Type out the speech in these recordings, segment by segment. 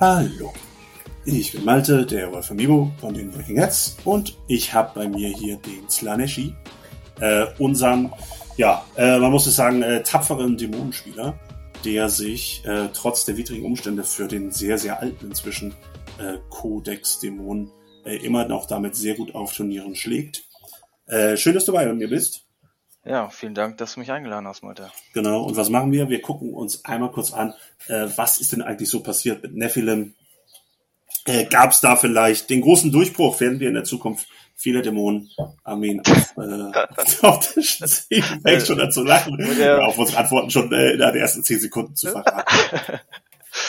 Hallo, ich bin Malte, der Wolf Amiibo von den Breaking Heads und ich habe bei mir hier den Slaneshi, äh, unseren, ja, äh, man muss es sagen, äh, tapferen Dämonenspieler, der sich äh, trotz der widrigen Umstände für den sehr, sehr alten inzwischen äh, Codex-Dämon äh, immer noch damit sehr gut auf Turnieren schlägt. Äh, schön, dass du bei mir bist. Ja, vielen Dank, dass du mich eingeladen hast, Malte. Genau, und was machen wir? Wir gucken uns einmal kurz an, äh, was ist denn eigentlich so passiert mit Nephilim? Äh, Gab es da vielleicht den großen Durchbruch? Werden wir in der Zukunft viele Dämonen Armeen auf, äh, auf der sehen? Fängt schon an zu lachen. Ja. Auf unsere Antworten schon äh, in den ersten zehn Sekunden zu verraten.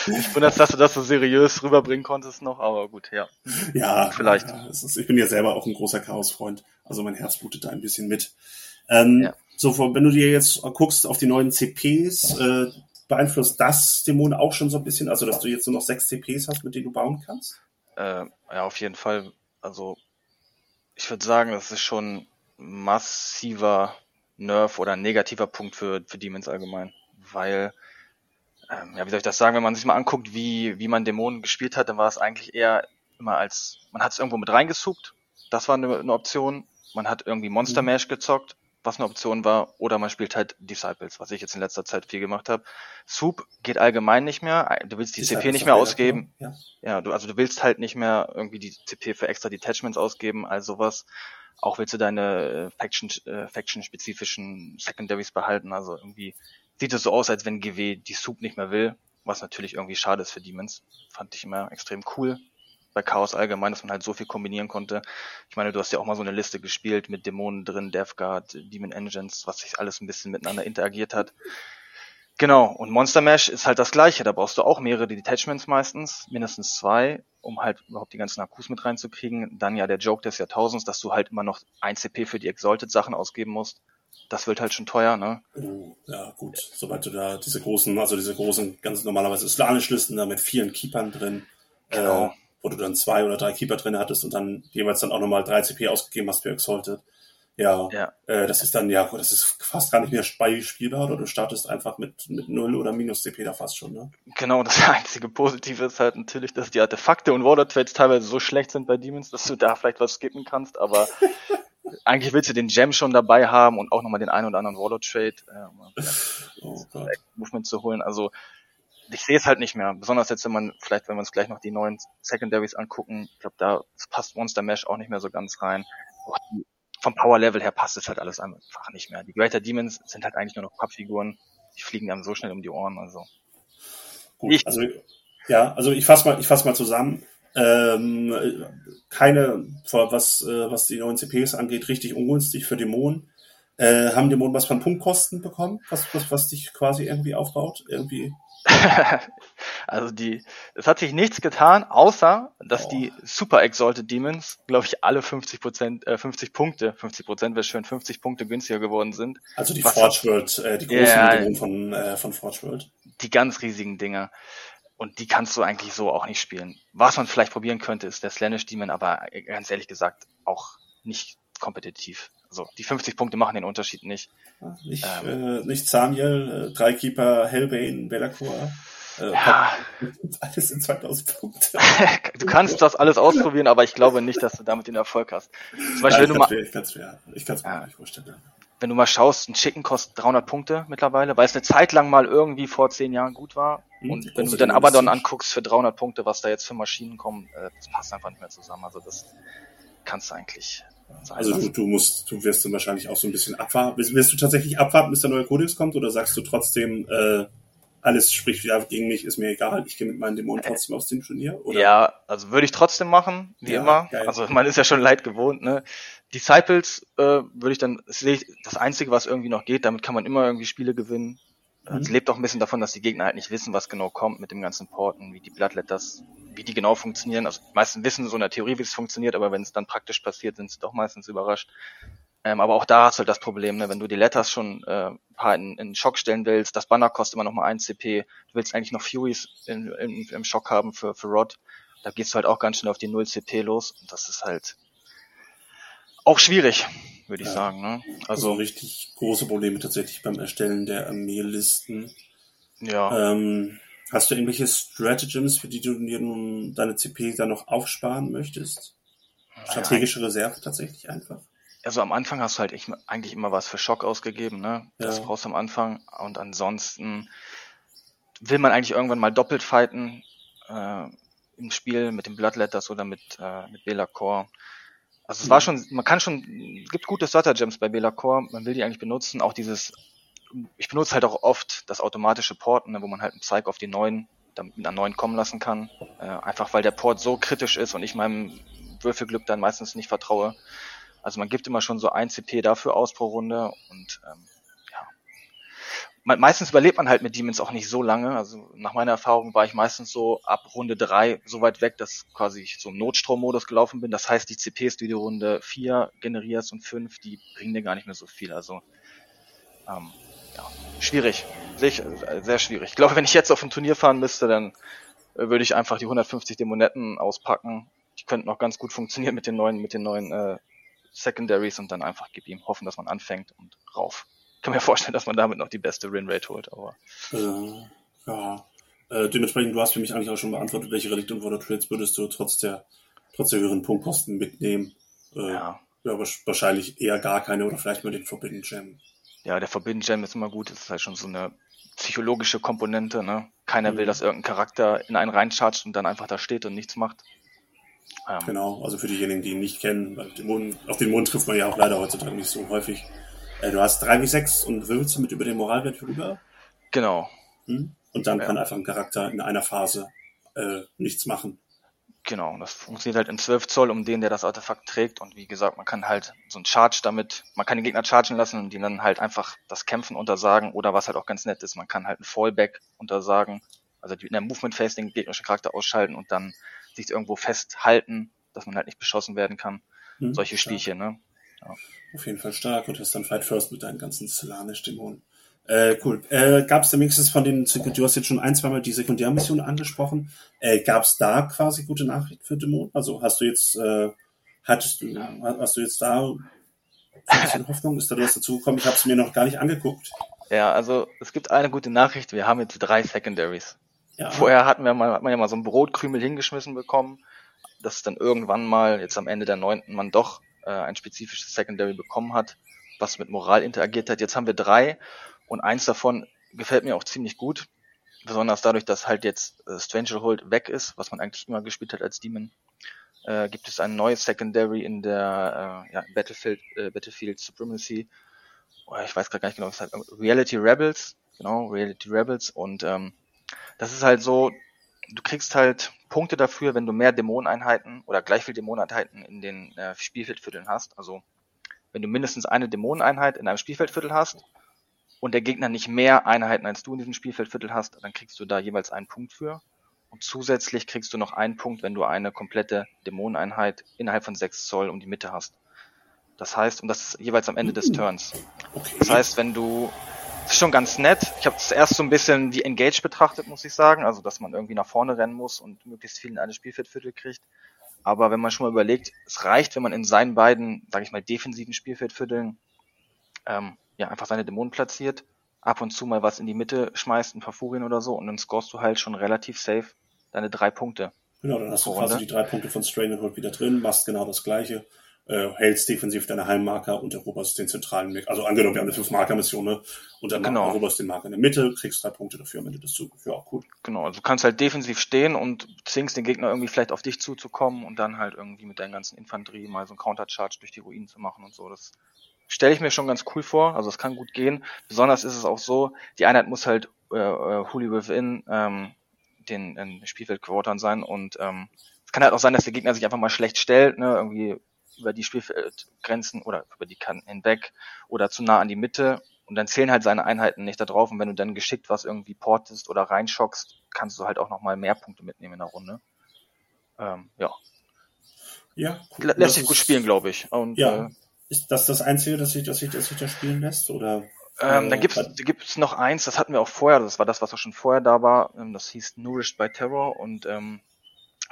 Ich wundere, dass du das so seriös rüberbringen konntest noch, aber gut, ja. Ja, vielleicht. Ja, ist, ich bin ja selber auch ein großer Chaos-Freund, also mein Herz blutet da ein bisschen mit. Ähm, ja. So, wenn du dir jetzt guckst auf die neuen CPs, äh, beeinflusst das Dämonen auch schon so ein bisschen, also dass du jetzt nur noch sechs CPs hast, mit denen du bauen kannst? Äh, ja, auf jeden Fall. Also ich würde sagen, das ist schon massiver Nerv oder negativer Punkt für, für Demons allgemein, weil ähm, ja, wie soll ich das sagen, wenn man sich mal anguckt, wie, wie man Dämonen gespielt hat, dann war es eigentlich eher immer als, man hat es irgendwo mit reingesucht, das war eine, eine Option, man hat irgendwie Monster mhm. Mash gezockt, was eine Option war, oder man spielt halt Disciples, was ich jetzt in letzter Zeit viel gemacht habe. Soup geht allgemein nicht mehr. Du willst die CP nicht mehr ausgeben. Ja, ja du, also du willst halt nicht mehr irgendwie die CP für extra Detachments ausgeben, all sowas. Auch willst du deine äh, Faction, äh, Faction-spezifischen Secondaries behalten. Also irgendwie sieht es so aus, als wenn GW die Soup nicht mehr will, was natürlich irgendwie schade ist für Demons. Fand ich immer extrem cool bei Chaos allgemein, dass man halt so viel kombinieren konnte. Ich meine, du hast ja auch mal so eine Liste gespielt mit Dämonen drin, Death Guard, Demon Engines, was sich alles ein bisschen miteinander interagiert hat. Genau, und Monster Mash ist halt das gleiche. Da brauchst du auch mehrere Detachments meistens, mindestens zwei, um halt überhaupt die ganzen Akkus mit reinzukriegen. Dann ja der Joke des Jahrtausends, dass du halt immer noch ein CP für die Exalted Sachen ausgeben musst. Das wird halt schon teuer, ne? Oh, ja, gut. Sobald du da diese großen, also diese großen, ganz normalerweise Slanisch-Listen da mit vielen Keepern drin, genau. äh, wo du dann zwei oder drei Keeper drin hattest und dann jeweils dann auch nochmal drei CP ausgegeben hast für Exalted. Ja, ja. Äh, das ist dann, ja, das ist fast gar nicht mehr spielbar oder du startest einfach mit, mit Null oder Minus CP da fast schon, ne? Genau, das einzige Positive ist halt natürlich, dass die Artefakte und Water Trades teilweise so schlecht sind bei Demons, dass du da vielleicht was skippen kannst, aber eigentlich willst du den Gem schon dabei haben und auch nochmal den einen oder anderen Warlord Trade, äh, um oh Movement zu holen. Also ich sehe es halt nicht mehr. Besonders jetzt, wenn man, vielleicht, wenn wir uns gleich noch die neuen Secondaries angucken, ich glaube, da passt Monster Mesh auch nicht mehr so ganz rein. Vom Power Level her passt es halt alles einfach nicht mehr. Die Greater Demons sind halt eigentlich nur noch Pappfiguren. Die fliegen dann so schnell um die Ohren, also. Gut, ich, also, ja, also ich fasse mal, ich fasse mal zusammen. Ähm, keine, was, äh, was die neuen CPs angeht, richtig ungünstig für Dämonen. Äh, haben Dämonen was von Punktkosten bekommen, was, was, was dich quasi irgendwie aufbaut? Irgendwie also die, es hat sich nichts getan, außer dass oh. die Super Exalted Demons, glaube ich, alle 50 Prozent, äh, 50 Punkte, 50 Prozent wäre schön, 50 Punkte günstiger geworden sind. Also die Forge World, äh, die großen yeah, Dämonen von, äh, von Forge World. Die ganz riesigen Dinger. Und die kannst du eigentlich so auch nicht spielen. Was man vielleicht probieren könnte, ist der Slanish Demon, aber ganz ehrlich gesagt auch nicht kompetitiv. Also die 50 Punkte machen den Unterschied nicht. Nicht, ähm, äh, nicht Samiel, äh, drei Keeper, Hellbane, Bellacore. Äh, ja. Alles in 2000 Punkte. du kannst das alles ausprobieren, aber ich glaube nicht, dass du damit den Erfolg hast. Zum Beispiel, ja, wenn du mal, ich kann es mir, ich kann's mir ja. nicht vorstellen. Wenn du mal schaust, ein Chicken kostet 300 Punkte mittlerweile, weil es eine Zeit lang mal irgendwie vor zehn Jahren gut war. Hm, und wenn du dann Abaddon anguckst für 300 Punkte, was da jetzt für Maschinen kommen, äh, das passt einfach nicht mehr zusammen. Also das kannst du eigentlich also du, du musst, du wirst dann wahrscheinlich auch so ein bisschen abwarten. Wirst, wirst du tatsächlich abwarten, bis der neue Kodex kommt, oder sagst du trotzdem, äh, alles spricht wieder gegen mich, ist mir egal, ich gehe mit meinen Dämonen trotzdem aus dem Turnier? Oder? Ja, also würde ich trotzdem machen, wie ja, immer. Geil. Also man ist ja schon leid gewohnt, ne? Disciples äh, würde ich dann, das ist das Einzige, was irgendwie noch geht, damit kann man immer irgendwie Spiele gewinnen. Mhm. Es lebt auch ein bisschen davon, dass die Gegner halt nicht wissen, was genau kommt mit dem ganzen Porten, wie die Bloodletters, wie die genau funktionieren. Also meisten wissen so in der Theorie, wie es funktioniert, aber wenn es dann praktisch passiert, sind sie doch meistens überrascht. Ähm, aber auch da hast du halt das Problem, ne? wenn du die Letters schon äh, in, in Schock stellen willst, das Banner kostet immer noch mal 1 CP, du willst eigentlich noch Furies in, in, im Schock haben für, für Rod, da gehst du halt auch ganz schnell auf die 0 CP los und das ist halt auch schwierig würde ich ja. sagen. Ne? Also, also, richtig große Probleme tatsächlich beim Erstellen der Armeelisten. Ja. Ähm, Hast du irgendwelche Stratagems, für die du dir nun deine CP dann noch aufsparen möchtest? Strategische Reserve tatsächlich einfach? Also am Anfang hast du halt eigentlich immer was für Schock ausgegeben, ne? Das Ja. brauchst du am Anfang. Und ansonsten will man eigentlich irgendwann mal doppelt fighten äh, im Spiel mit den Bloodletters oder mit, äh, mit Bela Core. Also es war schon, man kann schon, es gibt gute Starter Gems bei Bela Core, man will die eigentlich benutzen. Auch dieses, ich benutze halt auch oft das automatische Porten, ne, wo man halt einen Psych auf die neuen, damit mit einer neuen kommen lassen kann. Äh, einfach weil der Port so kritisch ist und ich meinem Würfelglück dann meistens nicht vertraue. Also man gibt immer schon so ein CP dafür aus pro Runde und ähm, meistens überlebt man halt mit Demons auch nicht so lange. Also nach meiner Erfahrung war ich meistens so ab Runde drei so weit weg, dass quasi ich so im Notstrommodus gelaufen bin. Das heißt, die CPs, die du Runde vier generierst und fünf, die bringen dir gar nicht mehr so viel. Also ähm, ja, schwierig. Sich, äh, sehr schwierig. Ich glaube, wenn ich jetzt auf ein Turnier fahren müsste, dann äh, würde ich einfach die 150 Dämonetten auspacken. Die könnten auch ganz gut funktionieren mit den neuen, mit den neuen äh, Secondaries und dann einfach gib ihm, hoffen, dass man anfängt und rauf. Ich kann mir vorstellen, dass man damit noch die beste Win-Rate holt, aber Äh, ja. Äh, dementsprechend, du hast für mich eigentlich auch schon beantwortet, welche Relikt und Water Trades würdest du trotz der, trotz der höheren Punktkosten mitnehmen. Äh, ja. ja. wahrscheinlich eher gar keine oder vielleicht mal den Forbidden Gem. Ja, der Forbidden Gem ist immer gut. Das ist halt schon so eine psychologische Komponente, ne? Keiner will, Mhm. dass irgendein Charakter in einen reinchargt und dann einfach da steht und nichts macht. Ähm, Genau, also für diejenigen, die ihn nicht kennen, auf den Mond trifft man ja auch leider heutzutage nicht so häufig. Äh, du hast 3 wie 6 und würfelst mit über den Moralwert rüber. Genau, Hm? Und dann Ja. kann einfach ein Charakter in einer Phase äh, nichts machen. genau. Das funktioniert halt in 12 Zoll um den, der das Artefakt trägt. Und wie gesagt, man kann halt so einen Charge damit, man kann den Gegner chargen lassen und ihnen dann halt einfach das Kämpfen untersagen. Oder was halt auch ganz nett ist, man kann halt ein Fallback untersagen. Also die- in der Movement Phase den gegnerischen Charakter ausschalten und dann sich irgendwo festhalten, dass man halt nicht beschossen werden kann. Hm? Solche. Spielchen, ne? Auf jeden Fall stark und hast dann Fight First mit deinen ganzen Solanisch-Dämonen. Äh, cool. Äh, gab es da wenigstens von den, du hast jetzt schon ein, zweimal die Sekundärmission angesprochen. Äh, gab es da quasi gute Nachrichten für Dämonen? Also hast du jetzt, äh, hattest du, hast du jetzt da ein bisschen Hoffnung? Ist da was dazu gekommen? Ich habe es mir noch gar nicht angeguckt. Ja, also es gibt eine gute Nachricht, wir haben jetzt drei Secondaries. Ja. Vorher hatten wir mal, hat man ja mal so einen Brotkrümel hingeschmissen bekommen, dass dann irgendwann mal, jetzt am Ende der neunten, man doch äh, ein spezifisches Secondary bekommen hat, was mit Moral interagiert hat. Jetzt haben wir drei und eins davon gefällt mir auch ziemlich gut. Besonders dadurch, dass halt jetzt äh, Strangerhold weg ist, was man eigentlich immer gespielt hat als Demon, äh, gibt es ein neues Secondary in der äh, ja, Battlefield, äh, Battlefield Supremacy. Oh, ich weiß gerade gar nicht genau, was heißt. Reality Rebels, genau, Reality Rebels und ähm, das ist halt so, du kriegst halt Punkte dafür, wenn du mehr Dämoneneinheiten oder gleich viel Dämoneneinheiten in den äh, Spielfeldvierteln hast. Also wenn du mindestens eine Dämoneneinheit in einem Spielfeldviertel hast und der Gegner nicht mehr Einheiten als du in diesem Spielfeldviertel hast, dann kriegst du da jeweils einen Punkt für. Und zusätzlich kriegst du noch einen Punkt, wenn du eine komplette Dämoneneinheit innerhalb von 6 Zoll um die Mitte hast. Das heißt, und das ist jeweils am Ende des Turns. Okay. Das heißt, wenn du, ist schon ganz nett. Ich habe es erst so ein bisschen wie Engage betrachtet, muss ich sagen. Also, dass man irgendwie nach vorne rennen muss und möglichst viel in eine Spielfeldviertel kriegt. Aber wenn man schon mal überlegt, es reicht, wenn man in seinen beiden, sage ich mal, defensiven Spielfeldvierteln ähm, ja einfach seine Dämonen platziert, ab und zu mal was in die Mitte schmeißt, ein paar Furien oder so, und dann scorest du halt schon relativ safe deine drei Punkte. Genau, dann hast du quasi die drei Punkte von Stranglehold wieder drin, machst genau das gleiche, äh, hältst defensiv deine Heimmarker und eroberst den zentralen. Also angenommen, wir haben eine Fünf-Marker-Mission, ne? Und dann Genau. eroberst den Marker in der Mitte, kriegst drei Punkte dafür am Ende des Zuges. Ja, gut. Genau, also du kannst halt defensiv stehen und zwingst den Gegner irgendwie vielleicht auf dich zuzukommen und dann halt irgendwie mit deinen ganzen Infanterie mal so einen Countercharge durch die Ruinen zu machen und so. Das stelle ich mir schon ganz cool vor. Also es kann gut gehen. Besonders ist es auch so, die Einheit muss halt äh, äh, Holy Within ähm, den in Spielfeldquartern sein und ähm, es kann halt auch sein, dass der Gegner sich einfach mal schlecht stellt, ne, irgendwie über die Spielfeldgrenzen oder über die Kanten hinweg oder zu nah an die Mitte und dann zählen halt seine Einheiten nicht da drauf und wenn du dann geschickt was irgendwie portest oder reinschockst, kannst du halt auch nochmal mehr Punkte mitnehmen in der Runde. Ähm, ja, Ja, cool. Lässt sich gut spielen, glaube ich. Und Ja. äh, Ist das das Einzige, dass sich, dass sich, dass sich da spielen lässt? Oder? Ähm, Äh, dann bei- gibt's noch eins, das hatten wir auch vorher, das war das, was auch schon vorher da war, ähm, das hieß Nourished by Terror und ähm,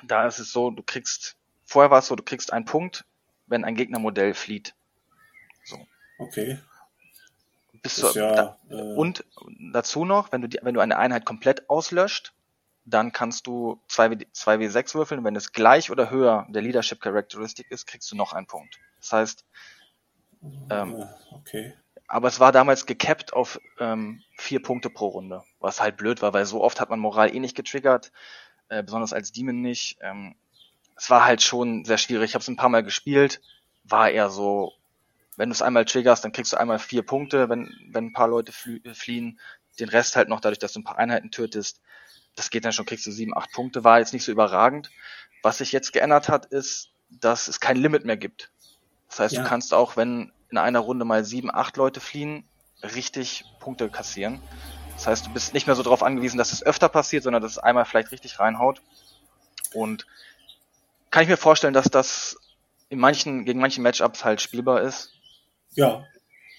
da ist es so, du kriegst, vorher war es so, du kriegst einen Punkt, wenn ein Gegnermodell flieht. Okay. Bist Das ist du, ja, da, äh, und dazu noch, wenn du, die, wenn du eine Einheit komplett auslöscht, dann kannst du 2W6 würfeln. Wenn es gleich oder höher der Leadership Characteristic ist, kriegst du noch einen Punkt. Das heißt, ähm, okay. Aber es war damals gecapped auf ähm, vier Punkte pro Runde, was halt blöd war, weil so oft hat man Moral eh nicht getriggert, äh, besonders als Demon nicht. Ähm, es war halt schon sehr schwierig. Ich habe es ein paar Mal gespielt, war eher so, wenn du es einmal triggerst, dann kriegst du einmal vier Punkte, wenn, wenn ein paar Leute fliehen. Den Rest halt noch dadurch, dass du ein paar Einheiten tötest. Das geht dann schon, kriegst du sieben, acht Punkte. War jetzt nicht so überragend. Was sich jetzt geändert hat, ist, dass es kein Limit mehr gibt. Das heißt, ja. du kannst auch, wenn in einer Runde mal sieben, acht Leute fliehen, richtig Punkte kassieren. Das heißt, du bist nicht mehr so darauf angewiesen, dass es öfter passiert, sondern dass es einmal vielleicht richtig reinhaut. Und kann ich mir vorstellen, dass das in manchen, gegen manche Matchups halt spielbar ist. Ja.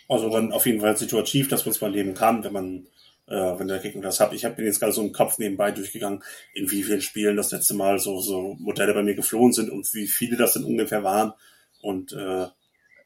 Also dann auf jeden Fall situativ, dass man es mal leben kann, wenn man, äh, wenn der Gegner das hat. Ich habe jetzt gerade so einen Kopf nebenbei durchgegangen, in wie vielen Spielen das letzte Mal so, so Modelle bei mir geflohen sind und wie viele das denn ungefähr waren. Und äh,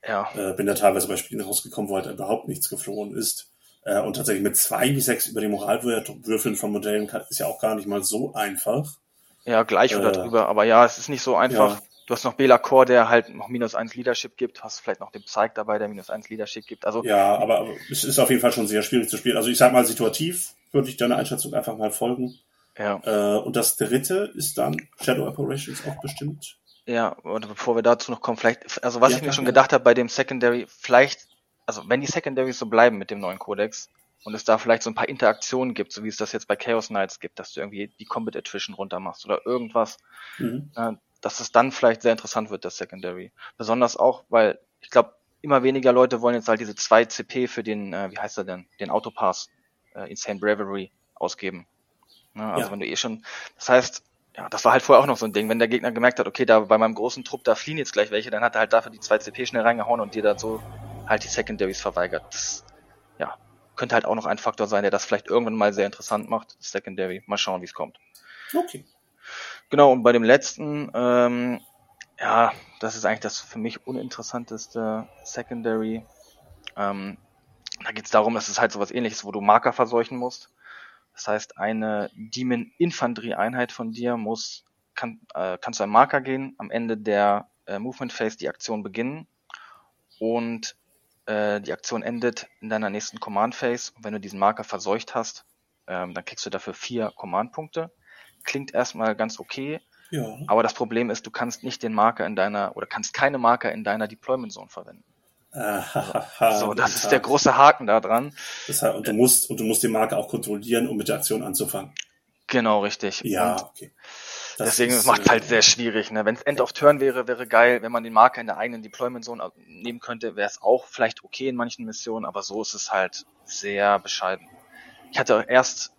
ja. äh, bin da teilweise bei Spielen rausgekommen, wo halt überhaupt nichts geflohen ist. Äh, und tatsächlich mit zwei wie sechs über die Moralwürfeln von Modellen kann, ist ja auch gar nicht mal so einfach. Ja, gleich oder äh, drüber. Aber ja, es ist nicht so einfach. Ja. Du hast noch Bela Core, der halt noch minus eins Leadership gibt. Hast vielleicht noch den Psyche dabei, der minus eins Leadership gibt. Also ja, aber, aber es ist auf jeden Fall schon sehr schwierig zu spielen. Also ich sag mal situativ würde ich deiner Einschätzung einfach mal folgen. Ja. Äh, und das dritte ist dann Shadow Operations auch bestimmt. Ja, und bevor wir dazu noch kommen, vielleicht, also was ja, ich mir schon gedacht habe bei dem Secondary, vielleicht, also wenn die Secondaries so bleiben mit dem neuen Codex und es da vielleicht so ein paar Interaktionen gibt, so wie es das jetzt bei Chaos Knights gibt, dass du irgendwie die Combat Attrition runter machst oder irgendwas, mhm. äh, dass es dann vielleicht sehr interessant wird, das Secondary. Besonders auch, weil ich glaube, immer weniger Leute wollen jetzt halt diese 2 CP für den, äh, wie heißt er denn, den Autopass, äh, Insane Bravery ausgeben. Ne? Also ja. wenn du eh schon, das heißt, ja, das war halt vorher auch noch so ein Ding. Wenn der Gegner gemerkt hat, okay, da bei meinem großen Trupp, da fliehen jetzt gleich welche, dann hat er halt dafür die 2 CP schnell reingehauen und dir dann so halt die Secondaries verweigert. Das, ja, könnte halt auch noch ein Faktor sein, der das vielleicht irgendwann mal sehr interessant macht, Secondary. Mal schauen, wie es kommt. Okay. Genau, und bei dem letzten, ähm, ja, das ist eigentlich das für mich uninteressanteste Secondary. Ähm, da geht es darum, dass es halt sowas ähnliches, wo du Marker verseuchen musst. Das heißt, eine Demon-Infanterie-Einheit von dir muss, kann, äh, kannst du einen Marker gehen, am Ende der äh, Movement Phase die Aktion beginnen und äh, die Aktion endet in deiner nächsten Command Phase. Und wenn du diesen Marker verseucht hast, ähm, dann kriegst du dafür vier Command-Punkte. Klingt erstmal ganz okay, ja. aber das Problem ist, du kannst nicht den Marker in deiner oder kannst keine Marker in deiner Deployment Zone verwenden. So, das ist der große Haken da dran. Das heißt, und du musst, und du musst die Marke auch kontrollieren, um mit der Aktion anzufangen. Genau, richtig. Ja, und okay. Das deswegen macht es halt sehr schwierig. Ne? Wenn es End of Turn wäre, wäre geil. Wenn man den Marker in der eigenen Deployment Zone nehmen könnte, wäre es auch vielleicht okay in manchen Missionen, aber so ist es halt sehr bescheiden. Ich hatte erst,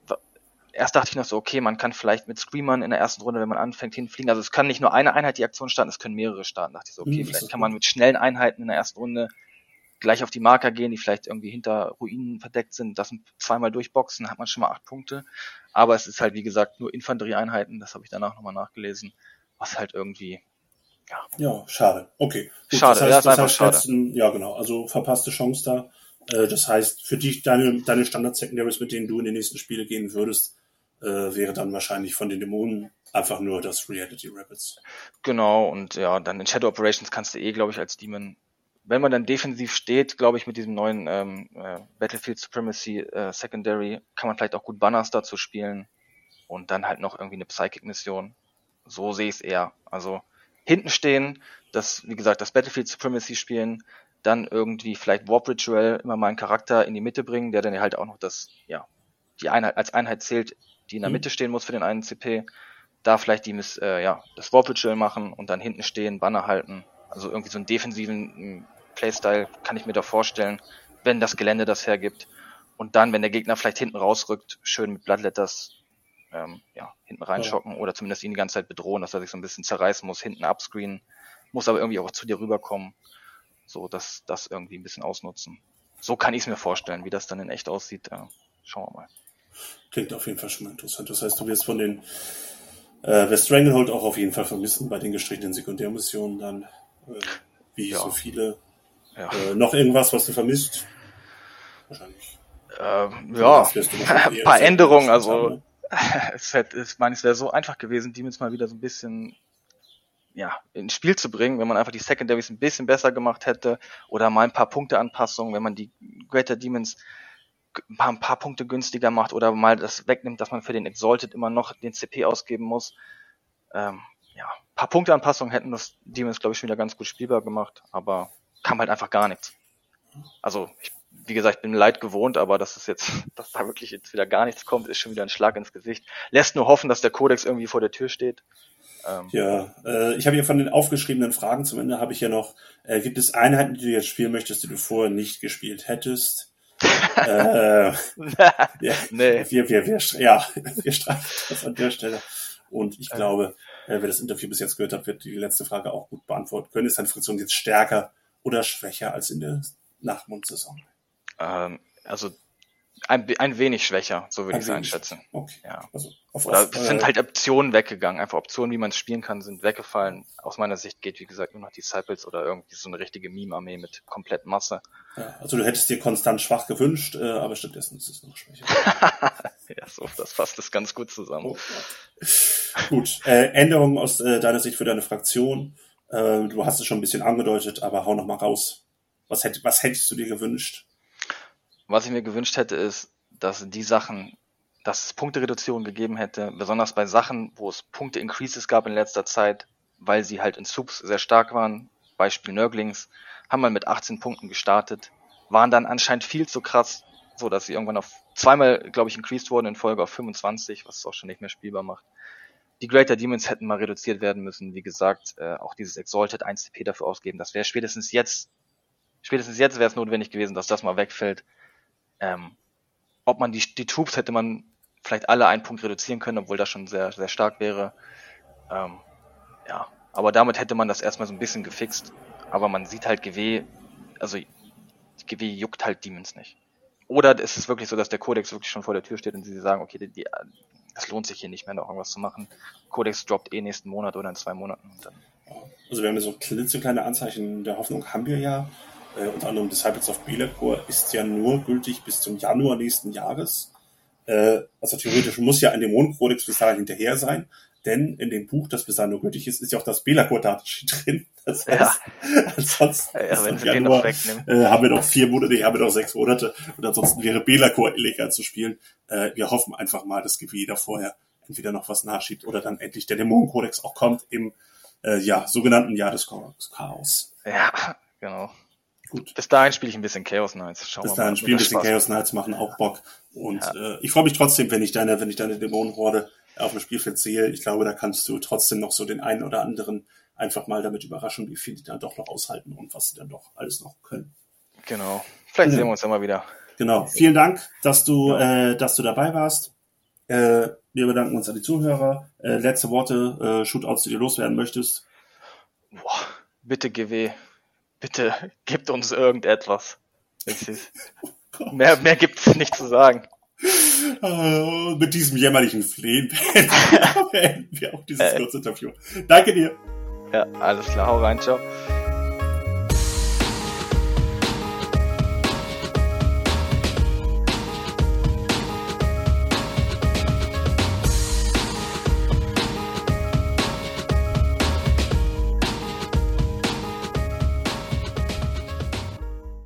erst dachte ich noch so, okay, man kann vielleicht mit Screamern in der ersten Runde, wenn man anfängt, hinfliegen. Also es kann nicht nur eine Einheit die Aktion starten, es können mehrere starten. Da dachte ich so, okay, hm, vielleicht kann man mit schnellen Einheiten in der ersten Runde gleich auf die Marker gehen, die vielleicht irgendwie hinter Ruinen verdeckt sind, das zweimal durchboxen, hat man schon mal acht Punkte. Aber es ist halt, wie gesagt, nur Infanterieeinheiten, das habe ich danach nochmal nachgelesen, was halt irgendwie, ja. Ja, schade. Okay. Gut, schade, das heißt, ja, ist einfach schade. Letzten, ja, genau, also verpasste Chance da. Äh, das heißt, für dich, deine, deine Standard-Secondaries, mit denen du in die nächsten Spiele gehen würdest, äh, wäre dann wahrscheinlich von den Dämonen einfach nur das Reality Rabbits. Genau, und ja, dann in Shadow Operations kannst du eh, glaube ich, als Demon wenn man dann defensiv steht, glaube ich, mit diesem neuen ähm, äh, Battlefield Supremacy äh, Secondary, kann man vielleicht auch gut Banners dazu spielen und dann halt noch irgendwie eine Psychic-Mission. So sehe ich es eher. Also hinten stehen, das, wie gesagt, das Battlefield Supremacy spielen, dann irgendwie vielleicht Warp Ritual immer mal einen Charakter in die Mitte bringen, der dann halt auch noch das, ja, die Einheit als Einheit zählt, die in der mhm. Mitte stehen muss für den einen CP. Da vielleicht die, äh, ja, das Warp Ritual machen und dann hinten stehen, Banner halten. Also irgendwie so einen defensiven Playstyle kann ich mir da vorstellen, wenn das Gelände das hergibt. Und dann, wenn der Gegner vielleicht hinten rausrückt, schön mit Bloodletters ähm, ja, hinten reinschocken ja. oder zumindest ihn die ganze Zeit bedrohen, dass er sich so ein bisschen zerreißen muss, hinten upscreenen, muss aber irgendwie auch zu dir rüberkommen. So, dass das irgendwie ein bisschen ausnutzen. So kann ich es mir vorstellen, wie das dann in echt aussieht. Äh, schauen wir mal. Klingt auf jeden Fall schon mal interessant. Das heißt, du wirst von den äh, wirst Stranglehold auch auf jeden Fall vermissen bei den gestrichenen Sekundärmissionen dann, äh, wie ja. so viele ja. Äh, noch irgendwas, was du vermisst? Wahrscheinlich. Ähm, ja, ein paar Änderungen. Also es hätte, ich meine, es wäre so einfach gewesen, Demons mal wieder so ein bisschen ja, ins Spiel zu bringen, wenn man einfach die Secondaries ein bisschen besser gemacht hätte oder mal ein paar Punkteanpassungen, wenn man die Greater Demons ein paar, ein paar Punkte günstiger macht oder mal das wegnimmt, dass man für den Exalted immer noch den CP ausgeben muss. Ähm, ja, ein paar Punkteanpassungen hätten das Demons, glaube ich, schon wieder ganz gut spielbar gemacht, aber kam halt einfach gar nichts. Also, ich, wie gesagt, ich bin leid gewohnt, aber dass es jetzt, dass da wirklich jetzt wieder gar nichts kommt, ist schon wieder ein Schlag ins Gesicht. Lässt nur hoffen, dass der Codex irgendwie vor der Tür steht. Ähm, ja, äh, ich habe hier von den aufgeschriebenen Fragen zum Ende habe ich ja noch, äh, gibt es Einheiten, die du jetzt spielen möchtest, die du vorher nicht gespielt hättest? äh, ja, nee. wir, wir, wir, ja, wir streichen das an der Stelle. Und ich glaube, äh, wer das Interview bis jetzt gehört hat, wird die letzte Frage auch gut beantworten können. Ist deine Fraktion jetzt stärker oder schwächer als in der Nachmundsaison? Ähm, also ein, ein wenig schwächer, so würde ich es einschätzen. Okay. Ja. Also auf, Oder auf, sind äh, halt Optionen weggegangen. Einfach Optionen, wie man es spielen kann, sind weggefallen. Aus meiner Sicht geht, wie gesagt, nur noch Disciples oder irgendwie so eine richtige Meme-Armee mit komplett Masse. Ja, also du hättest dir konstant schwach gewünscht, äh, aber stattdessen ist es noch schwächer. ja, so, das fasst es ganz gut zusammen. Oh, gut, äh, Änderungen aus äh, deiner Sicht für deine Fraktion. Äh, du hast es schon ein bisschen angedeutet, aber hau noch mal raus. Was, hätt, was hättest du dir gewünscht? Was ich mir gewünscht hätte, ist, dass die Sachen, dass es Punktereduzierung gegeben hätte, besonders bei Sachen, wo es Punkte-Increases gab in letzter Zeit, weil sie halt in Subs sehr stark waren. Beispiel Nörglings, haben wir mit 18 Punkten gestartet, waren dann anscheinend viel zu krass, so dass sie irgendwann auf zweimal, glaube ich, increased wurden in Folge auf 25, was es auch schon nicht mehr spielbar macht. Die Greater Demons hätten mal reduziert werden müssen. Wie gesagt, äh, auch dieses Exalted 1 CP dafür ausgeben. Das wäre spätestens jetzt, spätestens jetzt wäre es notwendig gewesen, dass das mal wegfällt. Ähm, ob man die, die Troops hätte man vielleicht alle einen Punkt reduzieren können, obwohl das schon sehr, sehr stark wäre. Ähm, ja, aber damit hätte man das erstmal so ein bisschen gefixt. Aber man sieht halt GW, also GW juckt halt Demons nicht. Oder ist es wirklich so, dass der Codex wirklich schon vor der Tür steht und sie sagen, okay, die, die, das lohnt sich hier nicht mehr, noch irgendwas zu machen. Codex droppt eh nächsten Monat oder in zwei Monaten. also wir haben so klitzekleine Anzeichen der Hoffnung, haben wir ja äh, unter anderem Disciples of Belacor, ist ja nur gültig bis zum Januar nächsten Jahres. Äh, also theoretisch muss ja ein Dämonenkodex bis dahin hinterher sein, denn in dem Buch, das bis dahin nur gültig ist, ist ja auch das Belacor-Datensheet drin. Das heißt, ja. ansonsten ja, wenn sie Januar, äh, haben wir noch vier Monate, nee, haben wir noch sechs Monate und ansonsten wäre Belacor illegal zu spielen. Äh, wir hoffen einfach mal, dass da vorher entweder noch was nachschiebt oder dann endlich der Dämonenkodex auch kommt im äh, ja, sogenannten Jahr des Chaos. Ja, genau. Gut. Bis dahin spiele ich ein bisschen Chaos Knights. Schauen Bis dahin spiele ich ein bisschen Chaos Knights, machen auch Bock. Und ja. äh, ich freue mich trotzdem, wenn ich deine, wenn ich deine Dämonenhorde auf dem Spielfeld sehe. Ich glaube, da kannst du trotzdem noch so den einen oder anderen einfach mal damit überraschen, wie viel die dann doch noch aushalten und was sie dann doch alles noch können. Genau. Vielleicht ja. sehen wir uns immer wieder. Genau. Vielen Dank, dass du, ja. äh, dass du dabei warst. Äh, wir bedanken uns an die Zuhörer. Äh, letzte Worte, äh, Shootouts, die du loswerden möchtest. Boah, bitte GW. Bitte gibt uns irgendetwas. Oh mehr, mehr gibt es nicht zu sagen. Uh, mit diesem jämmerlichen Flehen beenden wir auch dieses äh. kurze Interview. Danke dir. Ja, alles klar. Hau rein. Ciao.